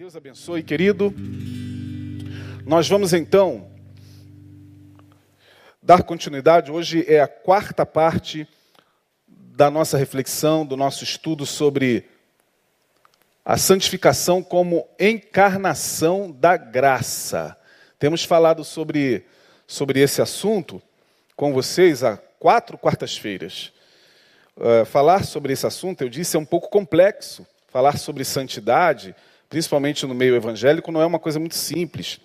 Deus abençoe, querido. Nós vamos então dar continuidade. Hoje é a quarta parte da nossa reflexão, do nosso estudo sobre a santificação como encarnação da graça. Temos falado sobre, sobre esse assunto com vocês há quatro quartas-feiras. Uh, falar sobre esse assunto, eu disse, é um pouco complexo. Falar sobre santidade principalmente no meio evangélico, não é uma coisa muito simples.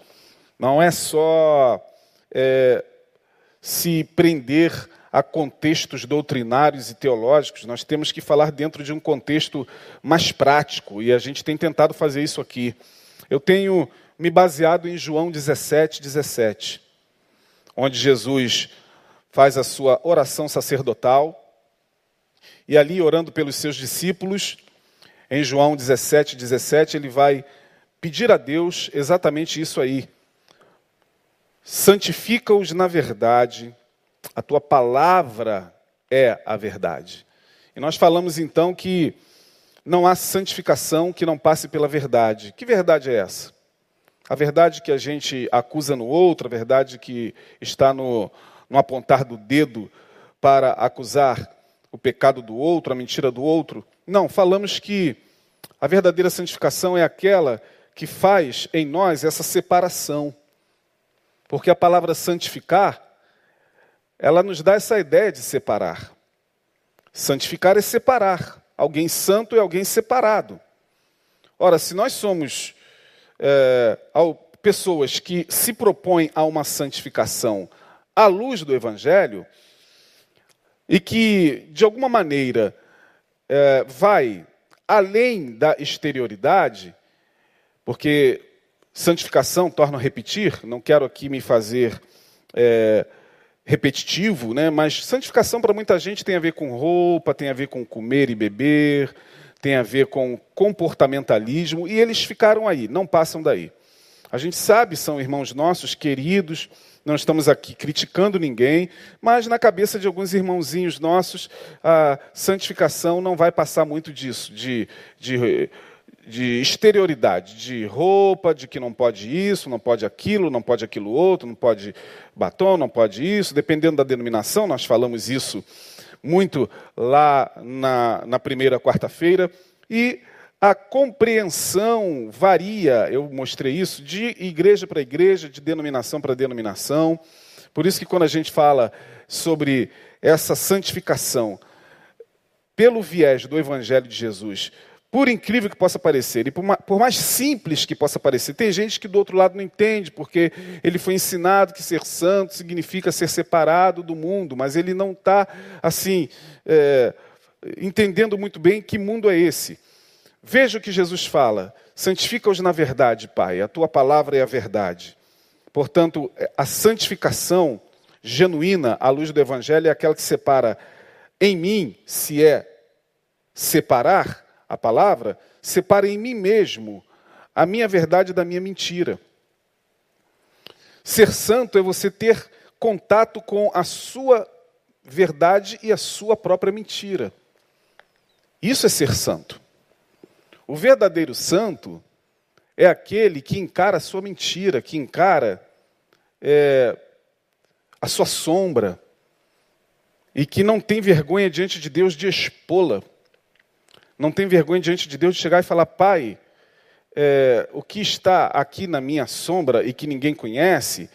Não é só é, se prender a contextos doutrinários e teológicos, nós temos que falar dentro de um contexto mais prático, e a gente tem tentado fazer isso aqui. Eu tenho me baseado em João 17, 17, onde Jesus faz a sua oração sacerdotal, e ali, orando pelos seus discípulos, em João 17, 17, ele vai pedir a Deus exatamente isso aí. Santifica-os na verdade, a tua palavra é a verdade. E nós falamos então que não há santificação que não passe pela verdade. Que verdade é essa? A verdade que a gente acusa no outro, a verdade que está no, no apontar do dedo para acusar o pecado do outro, a mentira do outro. Não, falamos que a verdadeira santificação é aquela que faz em nós essa separação. Porque a palavra santificar, ela nos dá essa ideia de separar. Santificar é separar. Alguém santo é alguém separado. Ora, se nós somos é, pessoas que se propõem a uma santificação à luz do Evangelho, e que, de alguma maneira, é, vai além da exterioridade, porque santificação, torna a repetir, não quero aqui me fazer é, repetitivo, né, mas santificação para muita gente tem a ver com roupa, tem a ver com comer e beber, tem a ver com comportamentalismo, e eles ficaram aí, não passam daí. A gente sabe, são irmãos nossos, queridos, não estamos aqui criticando ninguém, mas na cabeça de alguns irmãozinhos nossos, a santificação não vai passar muito disso, de, de, de exterioridade, de roupa, de que não pode isso, não pode aquilo, não pode aquilo outro, não pode batom, não pode isso, dependendo da denominação, nós falamos isso muito lá na, na primeira quarta-feira, e a compreensão varia, eu mostrei isso, de igreja para igreja, de denominação para denominação. Por isso que quando a gente fala sobre essa santificação pelo viés do Evangelho de Jesus, por incrível que possa parecer, e por mais simples que possa parecer, tem gente que do outro lado não entende, porque ele foi ensinado que ser santo significa ser separado do mundo, mas ele não está, assim, é, entendendo muito bem que mundo é esse. Veja o que Jesus fala: santifica-os na verdade, Pai, a tua palavra é a verdade. Portanto, a santificação genuína à luz do Evangelho é aquela que separa em mim, se é separar a palavra, separa em mim mesmo a minha verdade da minha mentira. Ser santo é você ter contato com a sua verdade e a sua própria mentira. Isso é ser santo. O verdadeiro santo é aquele que encara a sua mentira, que encara é, a sua sombra e que não tem vergonha diante de Deus de expô-la. Não tem vergonha diante de Deus de chegar e falar: Pai, é, o que está aqui na minha sombra e que ninguém conhece,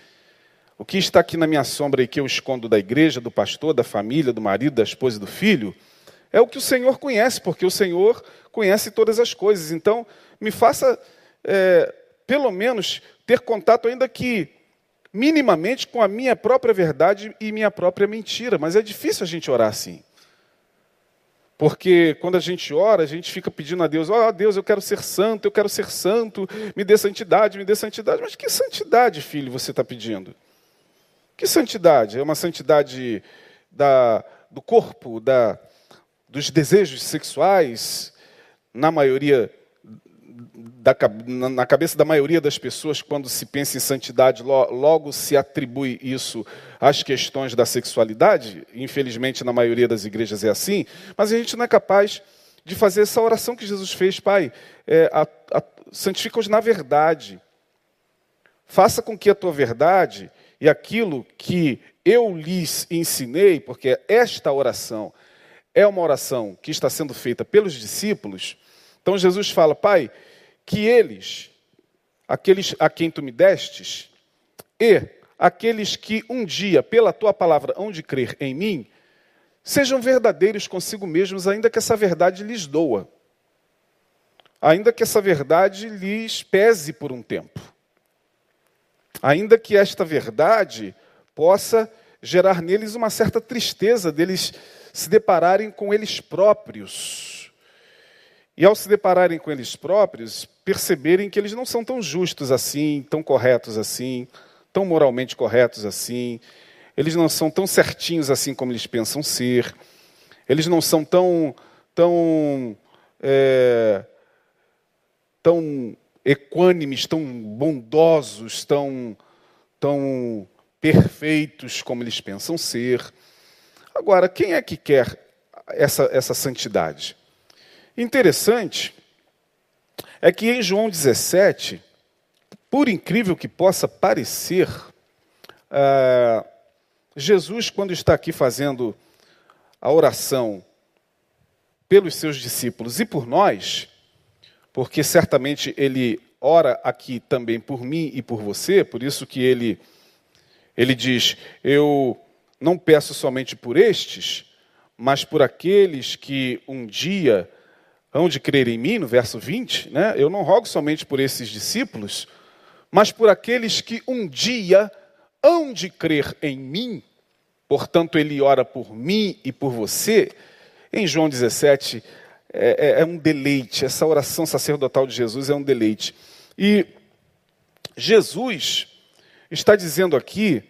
o que está aqui na minha sombra e que eu escondo da igreja, do pastor, da família, do marido, da esposa e do filho, é o que o Senhor conhece, porque o Senhor conhece todas as coisas. Então, me faça, é, pelo menos, ter contato, ainda que minimamente, com a minha própria verdade e minha própria mentira. Mas é difícil a gente orar assim. Porque quando a gente ora, a gente fica pedindo a Deus: Ó oh, Deus, eu quero ser santo, eu quero ser santo, me dê santidade, me dê santidade. Mas que santidade, filho, você está pedindo? Que santidade? É uma santidade da, do corpo, da, dos desejos sexuais, na maioria da, na cabeça da maioria das pessoas, quando se pensa em santidade, logo se atribui isso às questões da sexualidade. Infelizmente, na maioria das igrejas é assim, mas a gente não é capaz de fazer essa oração que Jesus fez, Pai, é, santifica-os na verdade. Faça com que a tua verdade e aquilo que eu lhes ensinei, porque esta oração é uma oração que está sendo feita pelos discípulos. Então Jesus fala, Pai, que eles, aqueles a quem tu me destes, e aqueles que um dia, pela tua palavra, hão de crer em mim, sejam verdadeiros consigo mesmos, ainda que essa verdade lhes doa, ainda que essa verdade lhes pese por um tempo, ainda que esta verdade possa gerar neles uma certa tristeza deles se depararem com eles próprios. E ao se depararem com eles próprios, perceberem que eles não são tão justos assim, tão corretos assim, tão moralmente corretos assim, eles não são tão certinhos assim como eles pensam ser, eles não são tão, tão, é, tão equânimes, tão bondosos, tão, tão perfeitos como eles pensam ser. Agora, quem é que quer essa, essa santidade? Interessante é que em João 17, por incrível que possa parecer, uh, Jesus, quando está aqui fazendo a oração pelos seus discípulos e por nós, porque certamente ele ora aqui também por mim e por você, por isso que ele, ele diz: Eu não peço somente por estes, mas por aqueles que um dia hão de crer em mim, no verso 20, né? eu não rogo somente por esses discípulos, mas por aqueles que um dia hão de crer em mim, portanto, ele ora por mim e por você. Em João 17, é, é, é um deleite, essa oração sacerdotal de Jesus é um deleite. E Jesus está dizendo aqui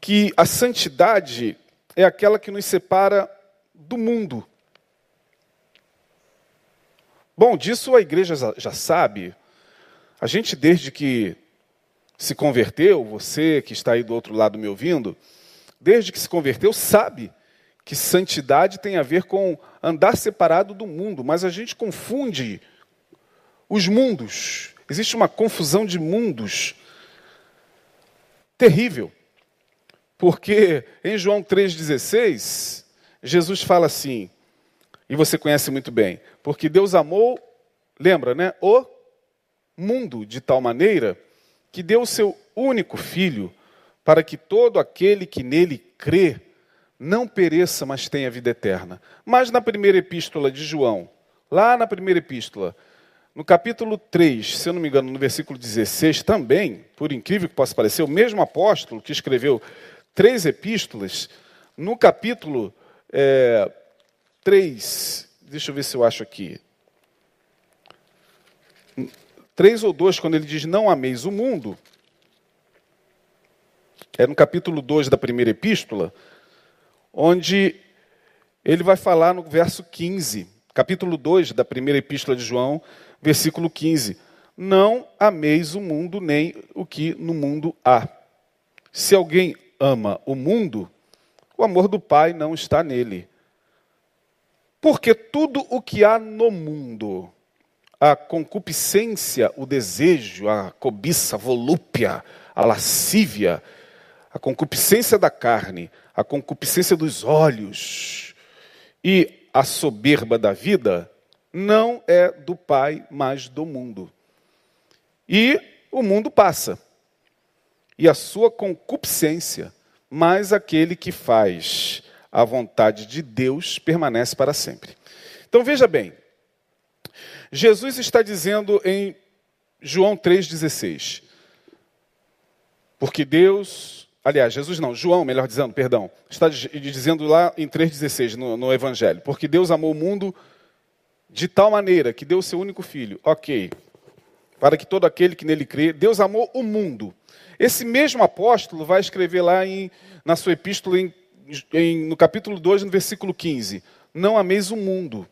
que a santidade é aquela que nos separa do mundo. Bom, disso a igreja já sabe, a gente, desde que se converteu, você que está aí do outro lado me ouvindo, desde que se converteu, sabe que santidade tem a ver com andar separado do mundo, mas a gente confunde os mundos. Existe uma confusão de mundos terrível. Porque em João 3,16, Jesus fala assim, e você conhece muito bem, porque Deus amou, lembra, né? O mundo de tal maneira que deu o seu único filho para que todo aquele que nele crê não pereça, mas tenha vida eterna. Mas na primeira epístola de João, lá na primeira epístola, no capítulo 3, se eu não me engano, no versículo 16 também, por incrível que possa parecer, o mesmo apóstolo que escreveu três epístolas, no capítulo é, 3, deixa eu ver se eu acho aqui, 3 ou 2, quando ele diz não ameis o mundo, é no capítulo 2 da primeira epístola, onde ele vai falar no verso 15, capítulo 2 da primeira epístola de João, versículo 15: Não ameis o mundo nem o que no mundo há. Se alguém ama o mundo, o amor do Pai não está nele. Porque tudo o que há no mundo, a concupiscência, o desejo, a cobiça, a volúpia, a lascívia, a concupiscência da carne, a concupiscência dos olhos e a soberba da vida, não é do Pai, mas do mundo. E o mundo passa. E a sua concupiscência, mas aquele que faz a vontade de Deus permanece para sempre. Então veja bem, Jesus está dizendo em João 3,16. Porque Deus, aliás, Jesus não, João, melhor dizendo, perdão, está dizendo lá em 3,16 no, no Evangelho. Porque Deus amou o mundo de tal maneira que deu o seu único filho. Ok. Para que todo aquele que nele crê, Deus amou o mundo. Esse mesmo apóstolo vai escrever lá em, na sua epístola, em, em, no capítulo 2, no versículo 15: Não ameis o mundo.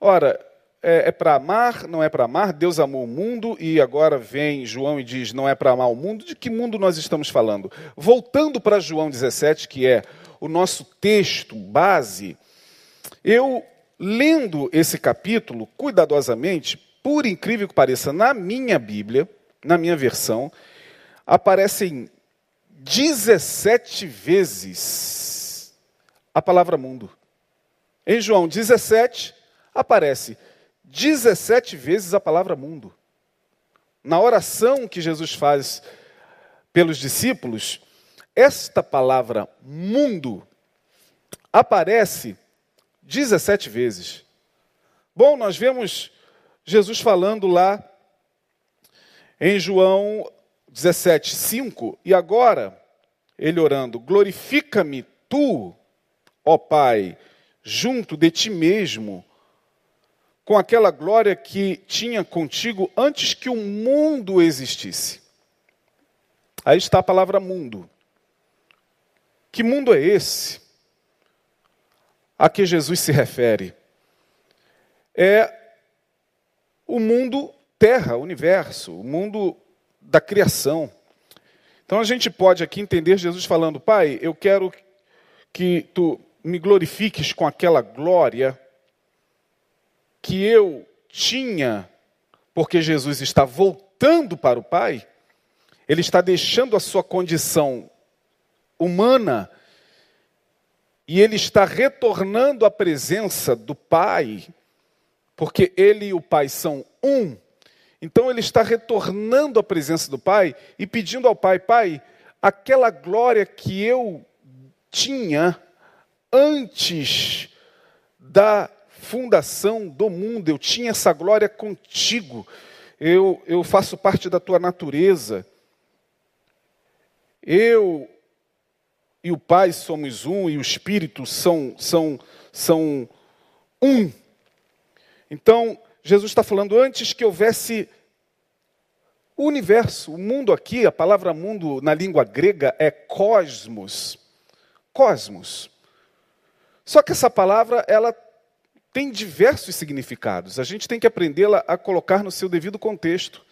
Ora, é, é para amar, não é para amar, Deus amou o mundo e agora vem João e diz não é para amar o mundo. De que mundo nós estamos falando? Voltando para João 17, que é o nosso texto base, eu lendo esse capítulo cuidadosamente, por incrível que pareça, na minha Bíblia, na minha versão, aparecem 17 vezes a palavra mundo. Em João 17, aparece 17 vezes a palavra mundo. Na oração que Jesus faz pelos discípulos, esta palavra mundo aparece 17 vezes. Bom, nós vemos Jesus falando lá em João 17, 5, e agora, ele orando: Glorifica-me tu, ó Pai, junto de ti mesmo, com aquela glória que tinha contigo antes que o mundo existisse. Aí está a palavra mundo. Que mundo é esse a que Jesus se refere? É o mundo terra, universo, o mundo da criação. Então a gente pode aqui entender Jesus falando: Pai, eu quero que tu me glorifiques com aquela glória que eu tinha, porque Jesus está voltando para o Pai, ele está deixando a sua condição humana e ele está retornando à presença do Pai, porque ele e o Pai são um. Então ele está retornando à presença do Pai e pedindo ao Pai: Pai, aquela glória que eu tinha antes da fundação do mundo, eu tinha essa glória contigo, eu, eu faço parte da tua natureza. Eu e o Pai somos um, e o Espírito são, são, são um. Então, Jesus está falando antes que houvesse o universo, o mundo aqui, a palavra mundo na língua grega é cosmos. Cosmos. Só que essa palavra, ela tem diversos significados. A gente tem que aprendê-la a colocar no seu devido contexto.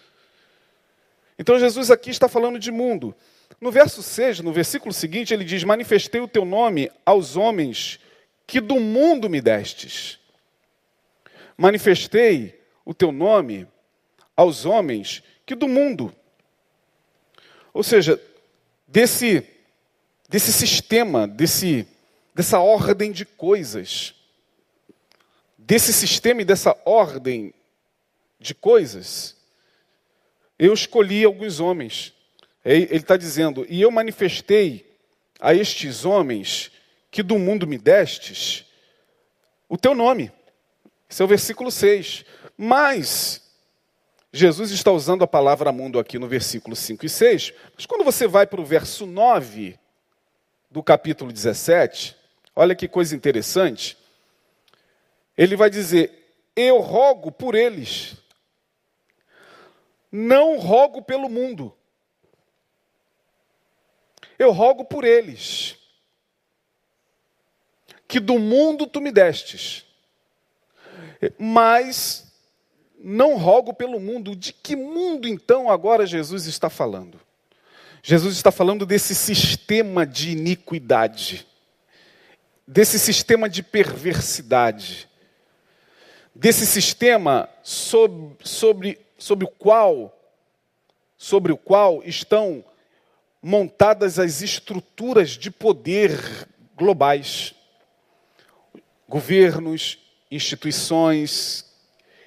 Então Jesus aqui está falando de mundo. No verso 6, no versículo seguinte, ele diz: Manifestei o teu nome aos homens que do mundo me destes manifestei o teu nome aos homens que do mundo. Ou seja, desse, desse sistema, desse, dessa ordem de coisas, desse sistema e dessa ordem de coisas, eu escolhi alguns homens. Ele está dizendo, e eu manifestei a estes homens que do mundo me destes o teu nome. Esse é o versículo 6. Mas, Jesus está usando a palavra mundo aqui no versículo 5 e 6. Mas quando você vai para o verso 9 do capítulo 17, olha que coisa interessante. Ele vai dizer: Eu rogo por eles, não rogo pelo mundo. Eu rogo por eles, que do mundo tu me destes mas não rogo pelo mundo. De que mundo então agora Jesus está falando? Jesus está falando desse sistema de iniquidade, desse sistema de perversidade, desse sistema sobre, sobre, sobre o qual sobre o qual estão montadas as estruturas de poder globais. Governos, instituições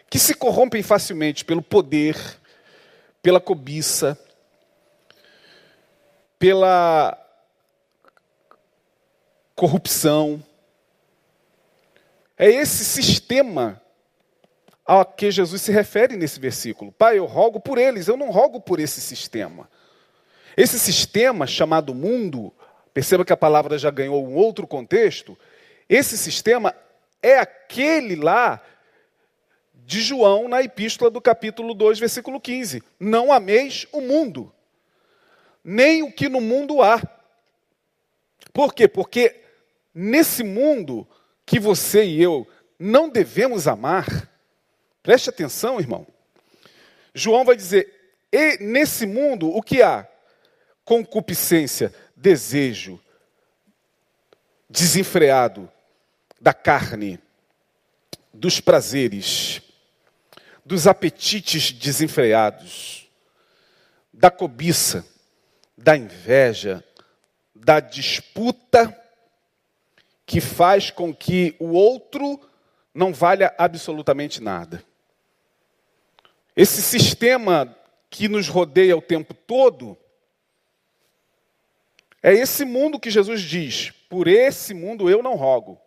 que se corrompem facilmente pelo poder, pela cobiça, pela corrupção. É esse sistema a que Jesus se refere nesse versículo. Pai, eu rogo por eles, eu não rogo por esse sistema. Esse sistema chamado mundo, perceba que a palavra já ganhou um outro contexto, esse sistema é aquele lá de João na epístola do capítulo 2, versículo 15. Não ameis o mundo, nem o que no mundo há. Por quê? Porque nesse mundo que você e eu não devemos amar, preste atenção, irmão. João vai dizer: e nesse mundo o que há? Concupiscência, desejo, desenfreado, da carne, dos prazeres, dos apetites desenfreados, da cobiça, da inveja, da disputa que faz com que o outro não valha absolutamente nada. Esse sistema que nos rodeia o tempo todo é esse mundo que Jesus diz: por esse mundo eu não rogo.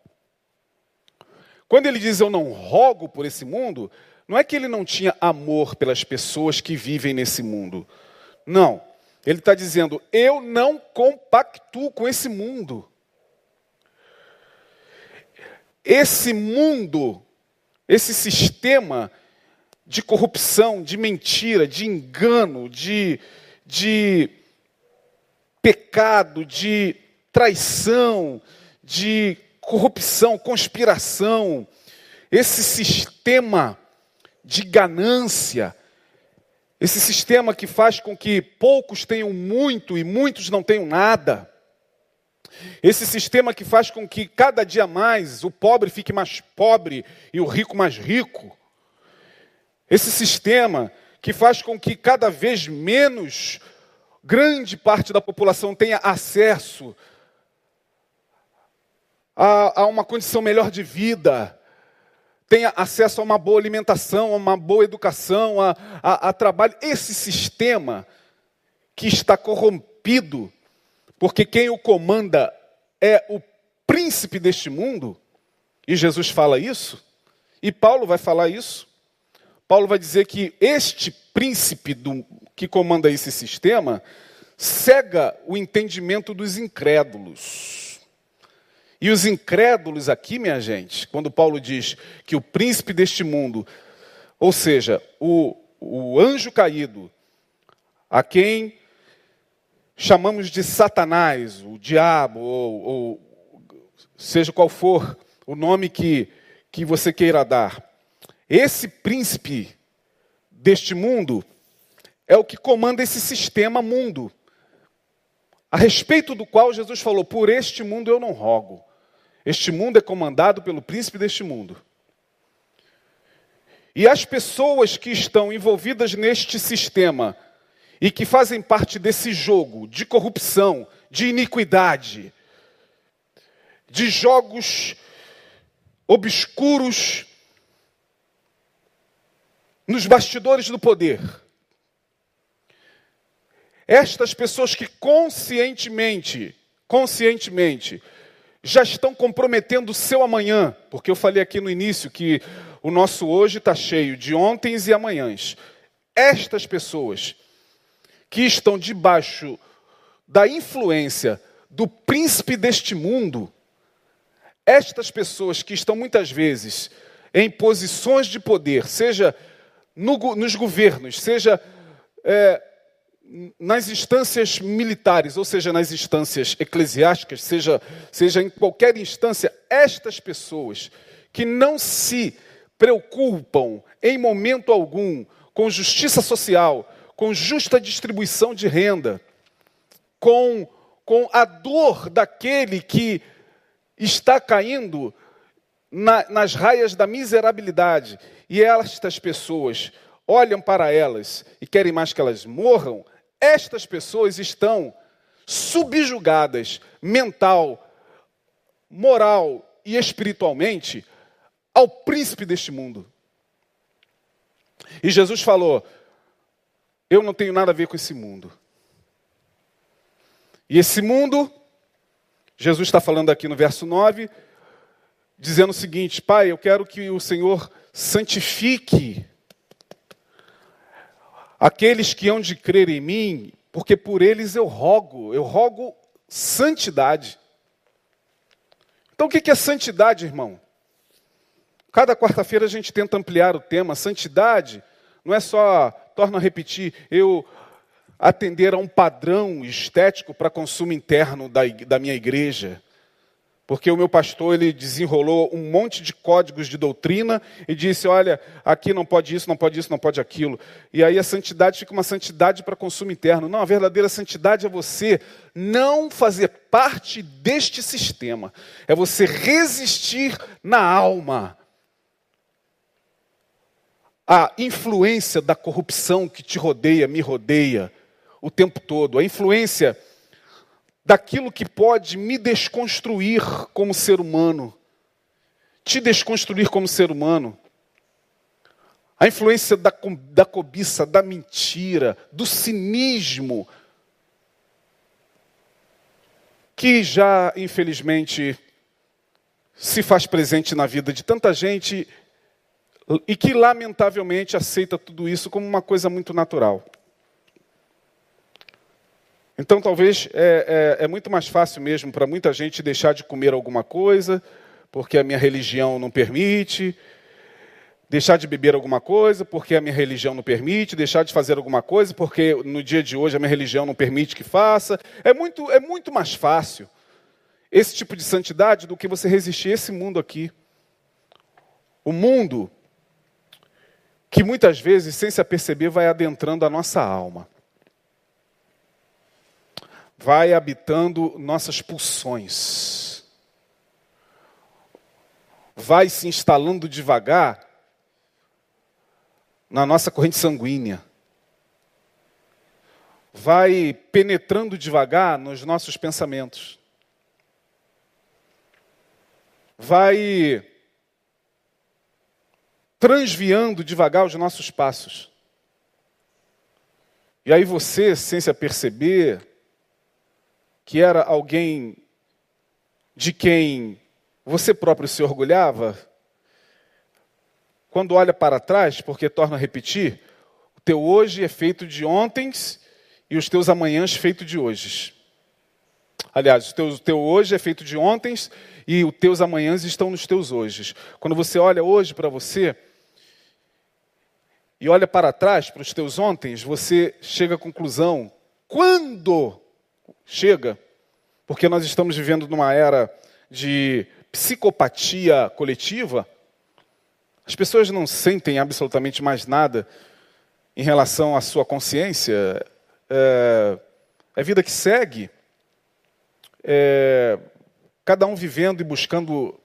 Quando ele diz eu não rogo por esse mundo, não é que ele não tinha amor pelas pessoas que vivem nesse mundo. Não. Ele está dizendo: eu não compactuo com esse mundo. Esse mundo, esse sistema de corrupção, de mentira, de engano, de, de pecado, de traição, de corrupção, conspiração, esse sistema de ganância, esse sistema que faz com que poucos tenham muito e muitos não tenham nada. Esse sistema que faz com que cada dia mais o pobre fique mais pobre e o rico mais rico. Esse sistema que faz com que cada vez menos grande parte da população tenha acesso a, a uma condição melhor de vida, tenha acesso a uma boa alimentação, a uma boa educação, a, a, a trabalho. Esse sistema que está corrompido, porque quem o comanda é o príncipe deste mundo, e Jesus fala isso, e Paulo vai falar isso. Paulo vai dizer que este príncipe do, que comanda esse sistema cega o entendimento dos incrédulos. E os incrédulos aqui, minha gente, quando Paulo diz que o príncipe deste mundo, ou seja, o, o anjo caído, a quem chamamos de Satanás, o diabo, ou, ou seja qual for o nome que, que você queira dar, esse príncipe deste mundo é o que comanda esse sistema mundo, a respeito do qual Jesus falou: Por este mundo eu não rogo. Este mundo é comandado pelo príncipe deste mundo. E as pessoas que estão envolvidas neste sistema e que fazem parte desse jogo de corrupção, de iniquidade, de jogos obscuros nos bastidores do poder. Estas pessoas que conscientemente, conscientemente já estão comprometendo o seu amanhã, porque eu falei aqui no início que o nosso hoje está cheio de ontens e amanhãs. Estas pessoas que estão debaixo da influência do príncipe deste mundo, estas pessoas que estão muitas vezes em posições de poder, seja no, nos governos, seja é, nas instâncias militares, ou seja, nas instâncias eclesiásticas, seja, seja em qualquer instância, estas pessoas que não se preocupam em momento algum com justiça social, com justa distribuição de renda, com, com a dor daquele que está caindo na, nas raias da miserabilidade, e estas pessoas olham para elas e querem mais que elas morram, estas pessoas estão subjugadas mental, moral e espiritualmente ao príncipe deste mundo. E Jesus falou: Eu não tenho nada a ver com esse mundo. E esse mundo, Jesus está falando aqui no verso 9, dizendo o seguinte: Pai, eu quero que o Senhor santifique Aqueles que hão de crer em mim, porque por eles eu rogo, eu rogo santidade. Então o que é santidade, irmão? Cada quarta-feira a gente tenta ampliar o tema. Santidade não é só, torno a repetir, eu atender a um padrão estético para consumo interno da, da minha igreja. Porque o meu pastor ele desenrolou um monte de códigos de doutrina e disse: olha, aqui não pode isso, não pode isso, não pode aquilo. E aí a santidade fica uma santidade para consumo interno. Não, a verdadeira santidade é você não fazer parte deste sistema. É você resistir na alma a influência da corrupção que te rodeia, me rodeia o tempo todo, a influência daquilo que pode me desconstruir como ser humano, te desconstruir como ser humano. A influência da, da cobiça, da mentira, do cinismo, que já, infelizmente, se faz presente na vida de tanta gente e que, lamentavelmente, aceita tudo isso como uma coisa muito natural. Então, talvez é, é, é muito mais fácil mesmo para muita gente deixar de comer alguma coisa, porque a minha religião não permite, deixar de beber alguma coisa, porque a minha religião não permite, deixar de fazer alguma coisa, porque no dia de hoje a minha religião não permite que faça. É muito, é muito mais fácil esse tipo de santidade do que você resistir a esse mundo aqui. O mundo que muitas vezes, sem se aperceber, vai adentrando a nossa alma. Vai habitando nossas pulsões, vai se instalando devagar na nossa corrente sanguínea, vai penetrando devagar nos nossos pensamentos, vai transviando devagar os nossos passos. E aí você, sem se aperceber, que era alguém de quem você próprio se orgulhava, quando olha para trás, porque torna a repetir, o teu hoje é feito de ontens e os teus amanhãs feito de hoje. Aliás, o teu, o teu hoje é feito de ontens e os teus amanhãs estão nos teus hojes. Quando você olha hoje para você e olha para trás, para os teus ontens, você chega à conclusão, quando chega, porque nós estamos vivendo numa era de psicopatia coletiva, as pessoas não sentem absolutamente mais nada em relação à sua consciência. É, é vida que segue. É, cada um vivendo e buscando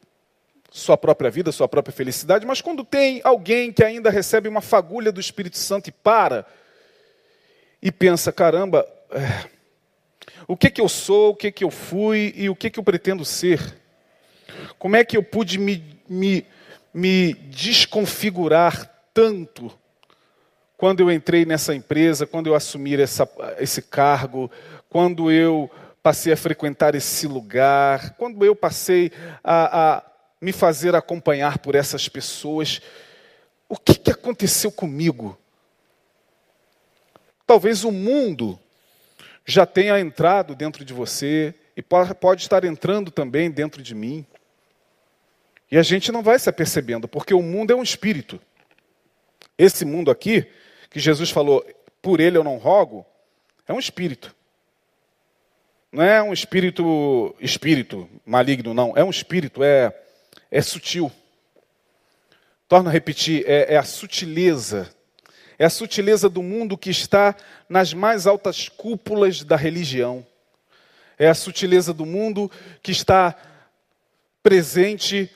sua própria vida, sua própria felicidade, mas quando tem alguém que ainda recebe uma fagulha do Espírito Santo e para e pensa: caramba, é, o que, que eu sou, o que, que eu fui e o que, que eu pretendo ser. Como é que eu pude me, me, me desconfigurar tanto quando eu entrei nessa empresa, quando eu assumi essa, esse cargo, quando eu passei a frequentar esse lugar, quando eu passei a, a me fazer acompanhar por essas pessoas. O que, que aconteceu comigo? Talvez o mundo já tenha entrado dentro de você e pode estar entrando também dentro de mim. E a gente não vai se apercebendo, porque o mundo é um espírito. Esse mundo aqui, que Jesus falou, por ele eu não rogo, é um espírito. Não é um espírito, espírito maligno, não. É um espírito, é, é sutil. Torno a repetir, é, é a sutileza é a sutileza do mundo que está nas mais altas cúpulas da religião. É a sutileza do mundo que está presente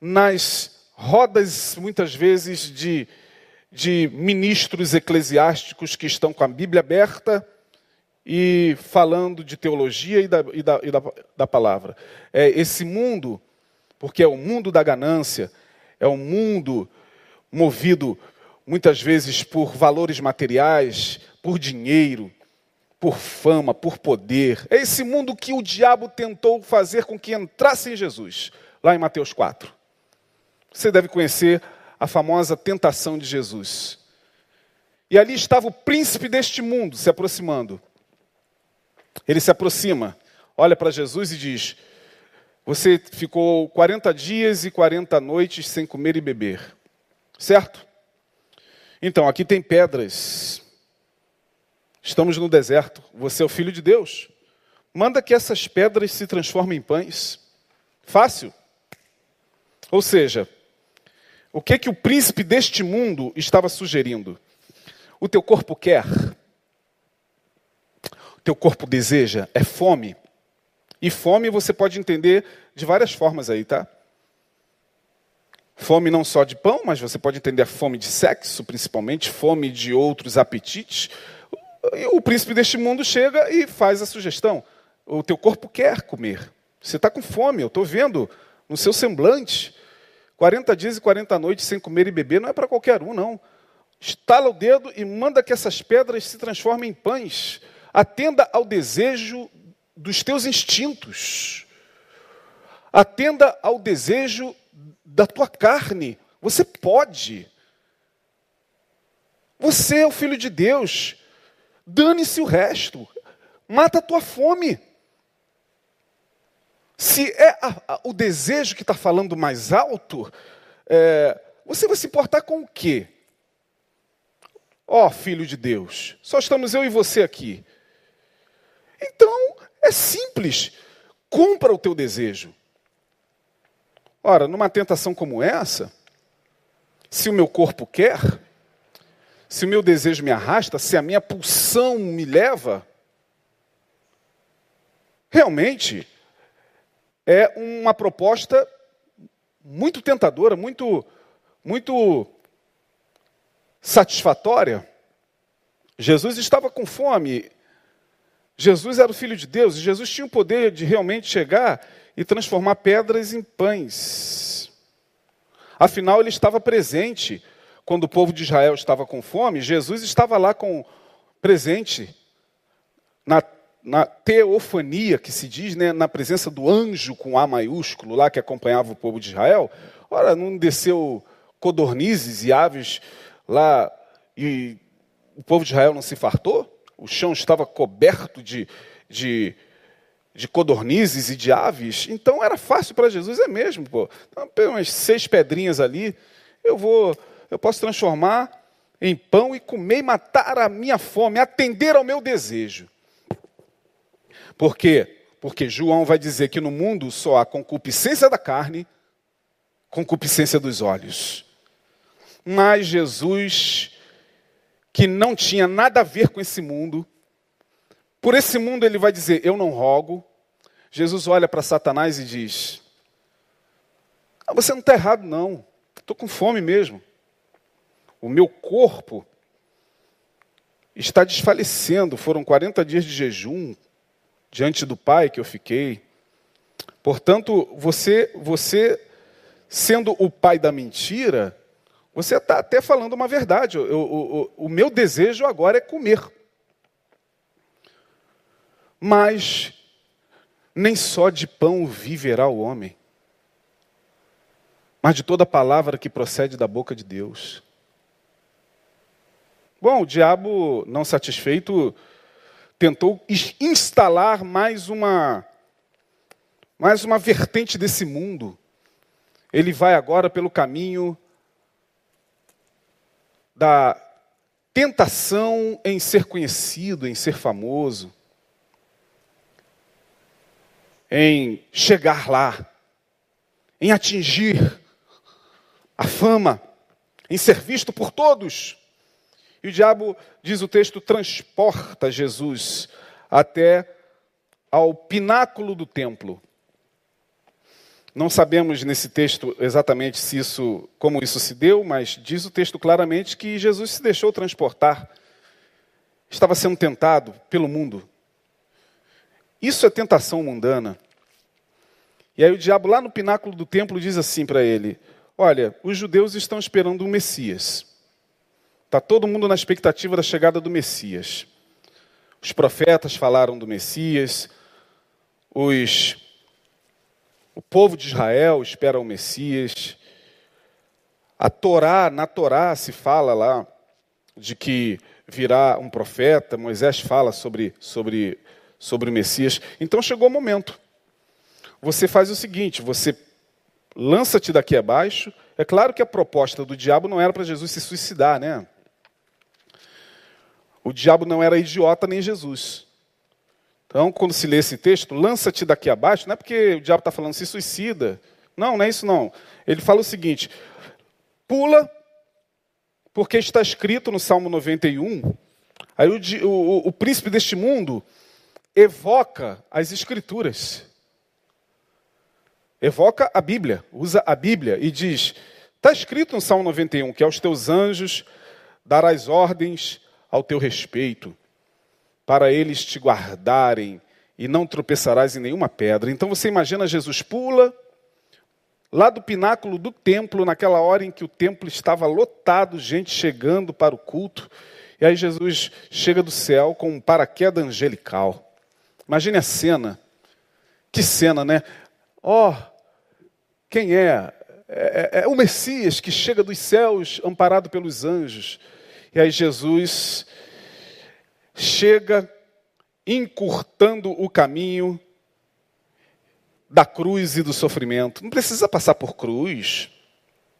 nas rodas, muitas vezes, de, de ministros eclesiásticos que estão com a Bíblia aberta e falando de teologia e da, e da, e da, da palavra. É esse mundo, porque é o mundo da ganância, é o mundo movido muitas vezes por valores materiais, por dinheiro, por fama, por poder. É esse mundo que o diabo tentou fazer com que entrasse em Jesus, lá em Mateus 4. Você deve conhecer a famosa tentação de Jesus. E ali estava o príncipe deste mundo se aproximando. Ele se aproxima, olha para Jesus e diz: Você ficou 40 dias e 40 noites sem comer e beber, certo? Então, aqui tem pedras. Estamos no deserto. Você é o filho de Deus. Manda que essas pedras se transformem em pães. Fácil. Ou seja, o que que o príncipe deste mundo estava sugerindo? O teu corpo quer. O teu corpo deseja, é fome. E fome você pode entender de várias formas aí, tá? Fome não só de pão, mas você pode entender a fome de sexo, principalmente, fome de outros apetites. O príncipe deste mundo chega e faz a sugestão: o teu corpo quer comer. Você está com fome, eu estou vendo no seu semblante. 40 dias e 40 noites sem comer e beber não é para qualquer um, não. Estala o dedo e manda que essas pedras se transformem em pães. Atenda ao desejo dos teus instintos. Atenda ao desejo da tua carne. Você pode. Você é o filho de Deus. Dane-se o resto. Mata a tua fome. Se é a, a, o desejo que está falando mais alto, é, você vai se importar com o quê? Ó oh, filho de Deus, só estamos eu e você aqui. Então, é simples. Cumpra o teu desejo. Ora, numa tentação como essa, se o meu corpo quer, se o meu desejo me arrasta, se a minha pulsão me leva, realmente é uma proposta muito tentadora, muito, muito satisfatória. Jesus estava com fome. Jesus era o Filho de Deus e Jesus tinha o poder de realmente chegar e transformar pedras em pães. Afinal, ele estava presente quando o povo de Israel estava com fome. Jesus estava lá com presente na na teofania que se diz, né, na presença do anjo com A maiúsculo lá que acompanhava o povo de Israel, ora, não desceu codornizes e aves lá e o povo de Israel não se fartou? O chão estava coberto de, de, de codornizes e de aves, então era fácil para Jesus, é mesmo, pô. Então, umas seis pedrinhas ali, eu vou, eu posso transformar em pão e comer e matar a minha fome, atender ao meu desejo. Por quê? Porque João vai dizer que no mundo só há concupiscência da carne, concupiscência dos olhos. Mas Jesus, que não tinha nada a ver com esse mundo, por esse mundo ele vai dizer: Eu não rogo. Jesus olha para Satanás e diz: ah, Você não está errado, não. Estou com fome mesmo. O meu corpo está desfalecendo. Foram 40 dias de jejum, diante do Pai que eu fiquei. Portanto, você, você sendo o pai da mentira, você está até falando uma verdade. o, o meu desejo agora é comer. Mas nem só de pão viverá o homem, mas de toda palavra que procede da boca de Deus. Bom, o diabo, não satisfeito, tentou instalar mais uma mais uma vertente desse mundo. Ele vai agora pelo caminho da tentação em ser conhecido, em ser famoso, em chegar lá, em atingir a fama, em ser visto por todos. E o diabo, diz o texto, transporta Jesus até ao pináculo do templo. Não sabemos nesse texto exatamente se isso, como isso se deu, mas diz o texto claramente que Jesus se deixou transportar. Estava sendo tentado pelo mundo. Isso é tentação mundana. E aí o diabo lá no pináculo do templo diz assim para ele: Olha, os judeus estão esperando um Messias. Está todo mundo na expectativa da chegada do Messias. Os profetas falaram do Messias, os, o povo de Israel espera o Messias. A Torá, na Torá se fala lá de que virá um profeta, Moisés fala sobre, sobre, sobre o Messias. Então chegou o momento. Você faz o seguinte: você lança-te daqui abaixo. É claro que a proposta do diabo não era para Jesus se suicidar, né? O diabo não era idiota nem Jesus. Então, quando se lê esse texto, lança-te daqui abaixo, não é porque o diabo está falando se suicida. Não, não é isso não. Ele fala o seguinte: pula, porque está escrito no Salmo 91. Aí o, o, o príncipe deste mundo evoca as escrituras. Evoca a Bíblia, usa a Bíblia e diz: Está escrito no Salmo 91 que aos teus anjos darás ordens ao teu respeito, para eles te guardarem e não tropeçarás em nenhuma pedra. Então você imagina Jesus pula lá do pináculo do templo, naquela hora em que o templo estava lotado, gente chegando para o culto, e aí Jesus chega do céu com um paraquedas angelical. Imagine a cena. Que cena, né? Ó, oh, quem é? é? É, é? o Messias que chega dos céus amparado pelos anjos. E aí Jesus chega encurtando o caminho da cruz e do sofrimento. Não precisa passar por cruz.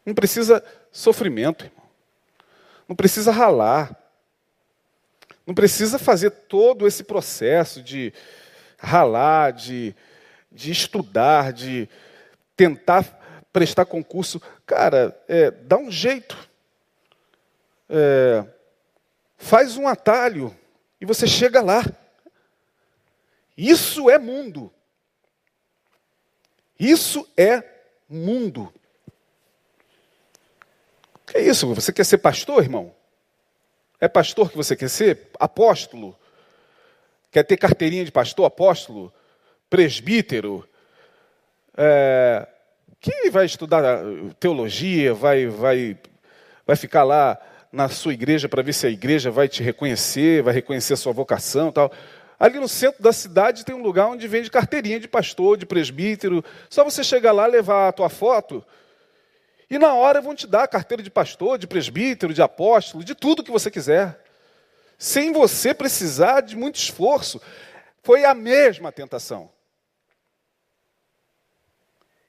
Não precisa sofrimento, irmão. Não precisa ralar. Não precisa fazer todo esse processo de ralar, de, de estudar, de tentar prestar concurso. Cara, é, dá um jeito. É, faz um atalho e você chega lá. Isso é mundo. Isso é mundo. Que é isso? Você quer ser pastor, irmão? É pastor que você quer ser? Apóstolo? Quer ter carteirinha de pastor, apóstolo? Presbítero? É, que vai estudar teologia, vai, vai, vai ficar lá na sua igreja para ver se a igreja vai te reconhecer, vai reconhecer a sua vocação tal. Ali no centro da cidade tem um lugar onde vende carteirinha de pastor, de presbítero. Só você chegar lá, levar a tua foto, e na hora vão te dar carteira de pastor, de presbítero, de apóstolo, de tudo que você quiser. Sem você precisar de muito esforço. Foi a mesma tentação.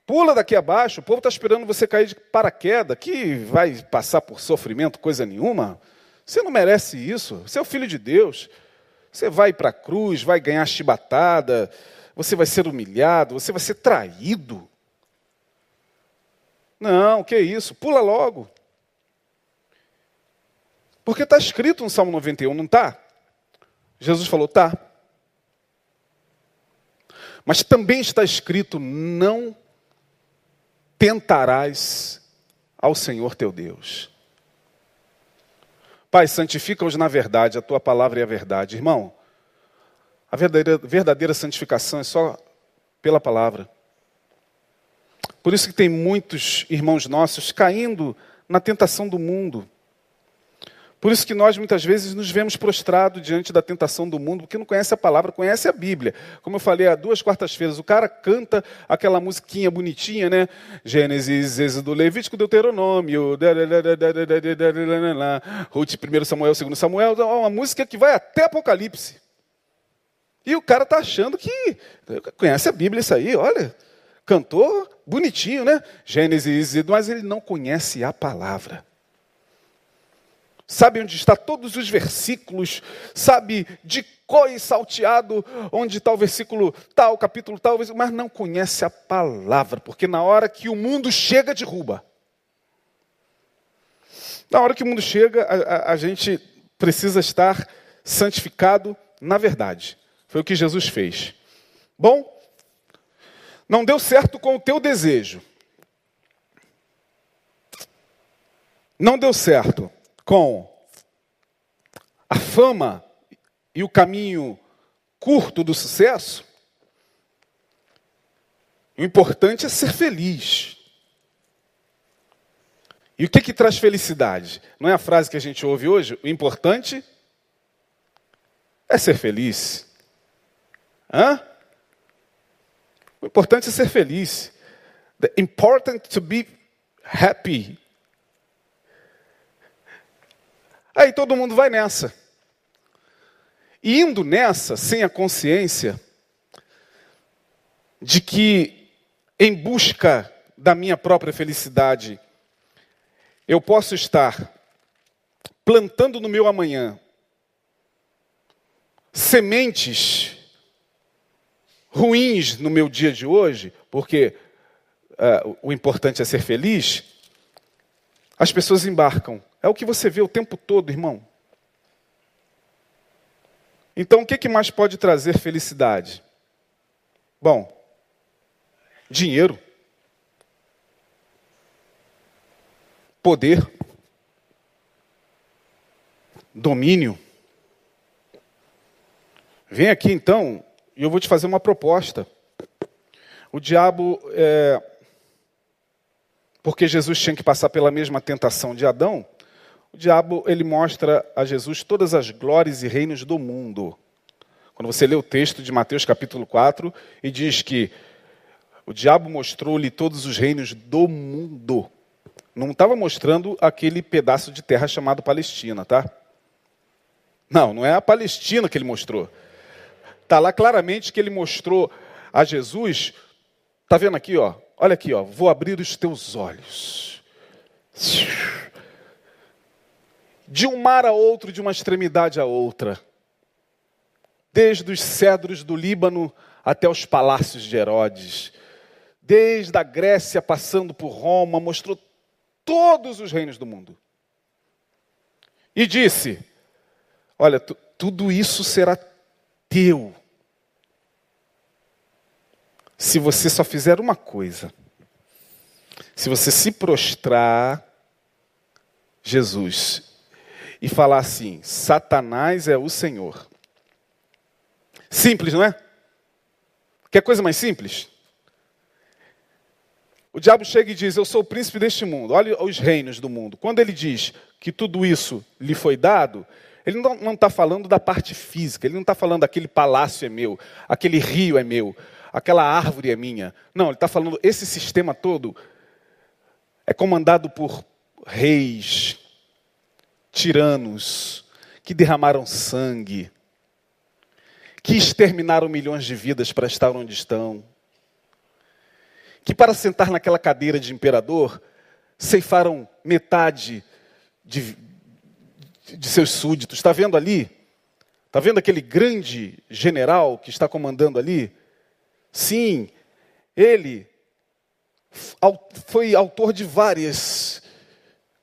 Pula daqui abaixo, o povo está esperando você cair de paraquedas, que vai passar por sofrimento, coisa nenhuma. Você não merece isso. Você é o filho de Deus. Você vai para a cruz, vai ganhar chibatada, você vai ser humilhado, você vai ser traído. Não, que isso, pula logo. Porque está escrito no Salmo 91, não está? Jesus falou, tá. Mas também está escrito: não tentarás ao Senhor teu Deus. Pai, santifica-os na verdade, a tua palavra é a verdade. Irmão, a verdadeira, verdadeira santificação é só pela palavra. Por isso que tem muitos irmãos nossos caindo na tentação do mundo. Por isso que nós muitas vezes nos vemos prostrados diante da tentação do mundo, porque não conhece a palavra, conhece a Bíblia. Como eu falei há duas quartas-feiras, o cara canta aquela musiquinha bonitinha, né? Gênesis, Êxodo, Levítico, Deuteronômio, Ruth, 1 Samuel, 2 Samuel, uma música que vai até Apocalipse. E o cara está achando que conhece a Bíblia isso aí, olha, cantou bonitinho, né? Gênesis, mas ele não conhece a palavra sabe onde está todos os versículos, sabe de coi salteado onde está o versículo tal, capítulo tal, mas não conhece a palavra, porque na hora que o mundo chega, derruba. Na hora que o mundo chega, a, a, a gente precisa estar santificado na verdade. Foi o que Jesus fez. Bom, não deu certo com o teu desejo. Não deu certo com a fama e o caminho curto do sucesso, o importante é ser feliz. E o que, que traz felicidade? Não é a frase que a gente ouve hoje? O importante é ser feliz. Hã? O importante é ser feliz. The important to be happy. Aí todo mundo vai nessa. E indo nessa, sem a consciência de que, em busca da minha própria felicidade, eu posso estar plantando no meu amanhã sementes ruins no meu dia de hoje, porque uh, o importante é ser feliz, as pessoas embarcam é o que você vê o tempo todo, irmão. Então, o que, mais pode trazer felicidade? Bom, dinheiro. poder, domínio. Vem aqui então, e eu vou te fazer uma proposta. O diabo, é, porque Jesus tinha que passar pela mesma tentação de Adão, diabo ele mostra a Jesus todas as glórias e reinos do mundo. Quando você lê o texto de Mateus capítulo 4 e diz que o diabo mostrou-lhe todos os reinos do mundo. Não estava mostrando aquele pedaço de terra chamado Palestina, tá? Não, não é a Palestina que ele mostrou. Está lá claramente que ele mostrou a Jesus. Está vendo aqui, ó? Olha aqui, ó. Vou abrir os teus olhos. De um mar a outro, de uma extremidade a outra. Desde os cedros do Líbano até os palácios de Herodes desde a Grécia passando por Roma, mostrou todos os reinos do mundo. E disse: Olha, tudo isso será teu, se você só fizer uma coisa. Se você se prostrar, Jesus, e falar assim: Satanás é o Senhor. Simples, não é? Quer coisa mais simples? O diabo chega e diz: Eu sou o príncipe deste mundo. Olha os reinos do mundo. Quando ele diz que tudo isso lhe foi dado, ele não está falando da parte física, ele não está falando aquele palácio é meu, aquele rio é meu, aquela árvore é minha. Não, ele está falando esse sistema todo é comandado por reis, tiranos, que derramaram sangue, que exterminaram milhões de vidas para estar onde estão que para sentar naquela cadeira de imperador, ceifaram metade de, de seus súditos. Está vendo ali? Está vendo aquele grande general que está comandando ali? Sim, ele foi autor de várias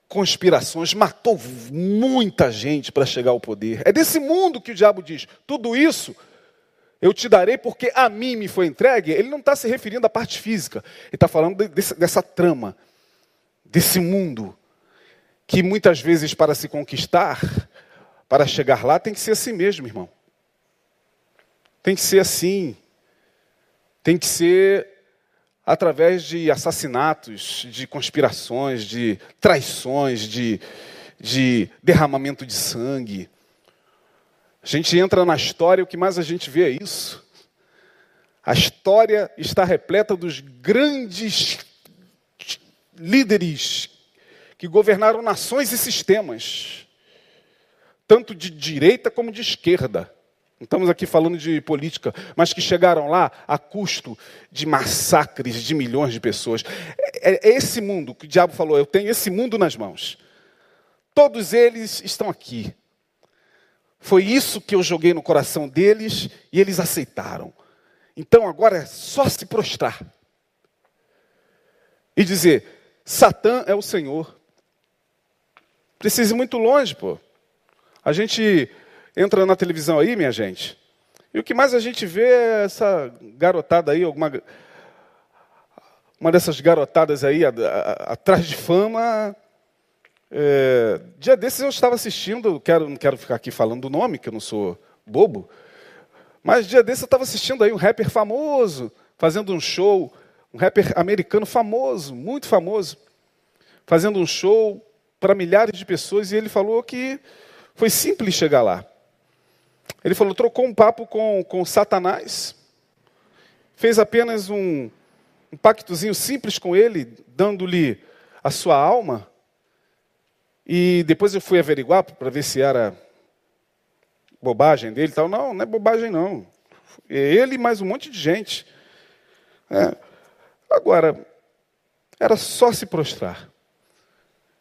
conspirações, matou muita gente para chegar ao poder. É desse mundo que o diabo diz: tudo isso eu te darei porque a mim me foi entregue, ele não está se referindo à parte física, ele está falando desse, dessa trama, desse mundo, que muitas vezes para se conquistar, para chegar lá, tem que ser assim mesmo, irmão. Tem que ser assim. Tem que ser através de assassinatos, de conspirações, de traições, de, de derramamento de sangue. A gente entra na história, o que mais a gente vê é isso. A história está repleta dos grandes líderes que governaram nações e sistemas, tanto de direita como de esquerda. Não estamos aqui falando de política, mas que chegaram lá a custo de massacres de milhões de pessoas. É, é esse mundo que o diabo falou: eu tenho esse mundo nas mãos. Todos eles estão aqui. Foi isso que eu joguei no coração deles e eles aceitaram. Então agora é só se prostrar e dizer: Satã é o Senhor. Precisa ir muito longe, pô. A gente entra na televisão aí, minha gente, e o que mais a gente vê é essa garotada aí, alguma uma dessas garotadas aí atrás de fama, é, dia desses eu estava assistindo, quero, não quero ficar aqui falando do nome, que eu não sou bobo, mas dia desses eu estava assistindo aí um rapper famoso, fazendo um show, um rapper americano famoso, muito famoso, fazendo um show para milhares de pessoas, e ele falou que foi simples chegar lá. Ele falou, trocou um papo com, com Satanás, fez apenas um, um pactozinho simples com ele, dando-lhe a sua alma, e depois eu fui averiguar para ver se era bobagem dele e tal. Não, não é bobagem não. É ele mais um monte de gente. É. Agora, era só se prostrar.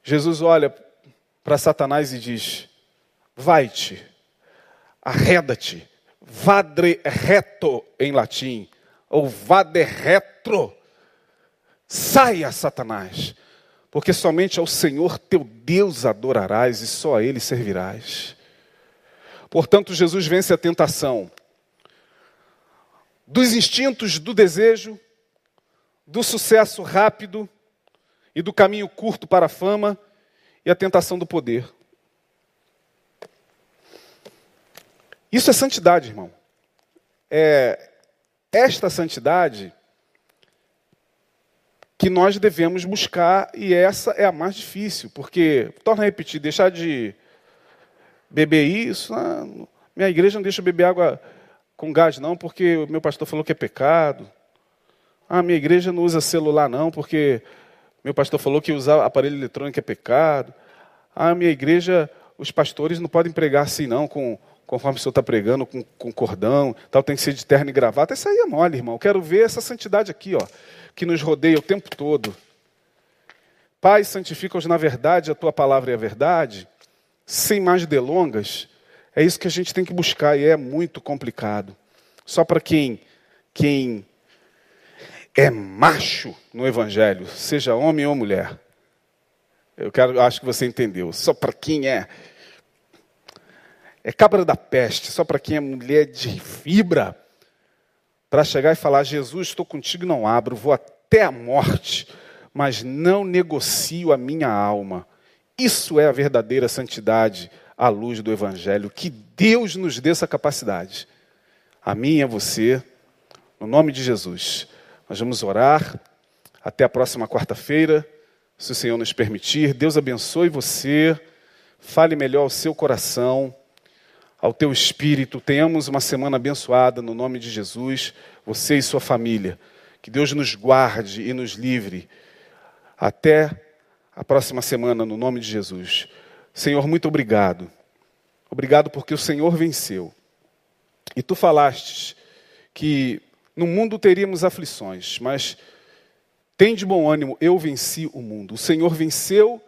Jesus olha para Satanás e diz: Vai-te, arreda-te, vadre reto em latim, ou vade retro. Saia, Satanás porque somente ao Senhor teu Deus adorarás e só a Ele servirás. Portanto, Jesus vence a tentação dos instintos do desejo, do sucesso rápido e do caminho curto para a fama, e a tentação do poder. Isso é santidade, irmão. É esta santidade que nós devemos buscar e essa é a mais difícil, porque, torna a repetir, deixar de beber isso, ah, minha igreja não deixa beber água com gás não, porque o meu pastor falou que é pecado. Ah, minha igreja não usa celular não, porque meu pastor falou que usar aparelho eletrônico é pecado. Ah, minha igreja, os pastores não podem pregar assim não, com conforme o senhor está pregando, com, com cordão, tal, tem que ser de terno e gravata. Isso aí é mole, irmão. Quero ver essa santidade aqui, ó, que nos rodeia o tempo todo. Pai, santifica-os na verdade, a tua palavra é a verdade. Sem mais delongas, é isso que a gente tem que buscar e é muito complicado. Só para quem, quem é macho no evangelho, seja homem ou mulher. Eu quero, acho que você entendeu. Só para quem é é cabra da peste, só para quem é mulher de fibra, para chegar e falar: Jesus, estou contigo, não abro, vou até a morte, mas não negocio a minha alma. Isso é a verdadeira santidade à luz do Evangelho. Que Deus nos dê essa capacidade. A mim e a você, no nome de Jesus. Nós vamos orar. Até a próxima quarta-feira, se o Senhor nos permitir. Deus abençoe você. Fale melhor o seu coração ao teu espírito. Tenhamos uma semana abençoada no nome de Jesus, você e sua família. Que Deus nos guarde e nos livre. Até a próxima semana, no nome de Jesus. Senhor, muito obrigado. Obrigado porque o Senhor venceu. E tu falastes que no mundo teríamos aflições, mas tem de bom ânimo, eu venci o mundo. O Senhor venceu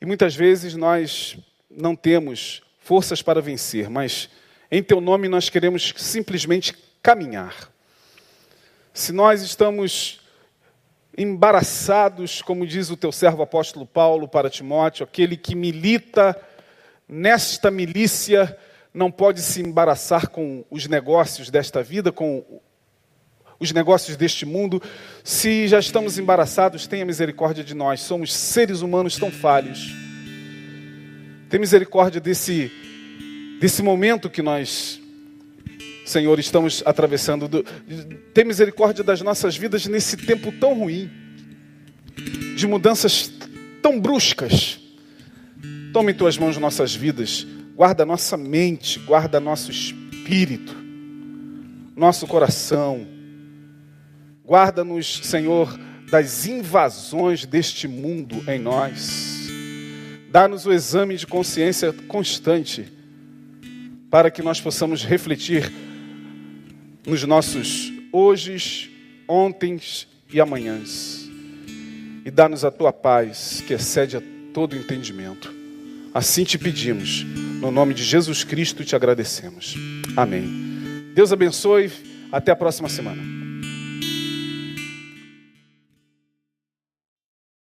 e muitas vezes nós não temos forças para vencer, mas em teu nome nós queremos simplesmente caminhar. Se nós estamos embaraçados, como diz o teu servo apóstolo Paulo para Timóteo, aquele que milita nesta milícia não pode se embaraçar com os negócios desta vida, com os negócios deste mundo. Se já estamos embaraçados, tenha misericórdia de nós. Somos seres humanos tão falhos. Tem misericórdia desse, desse momento que nós, Senhor, estamos atravessando. Do, tem misericórdia das nossas vidas nesse tempo tão ruim, de mudanças tão bruscas. Tome em tuas mãos nossas vidas, guarda nossa mente, guarda nosso espírito, nosso coração. Guarda-nos, Senhor, das invasões deste mundo em nós. Dá-nos o exame de consciência constante, para que nós possamos refletir nos nossos hojes, ontens e amanhãs. E dá-nos a tua paz, que excede a todo entendimento. Assim te pedimos, no nome de Jesus Cristo te agradecemos. Amém. Deus abençoe, até a próxima semana.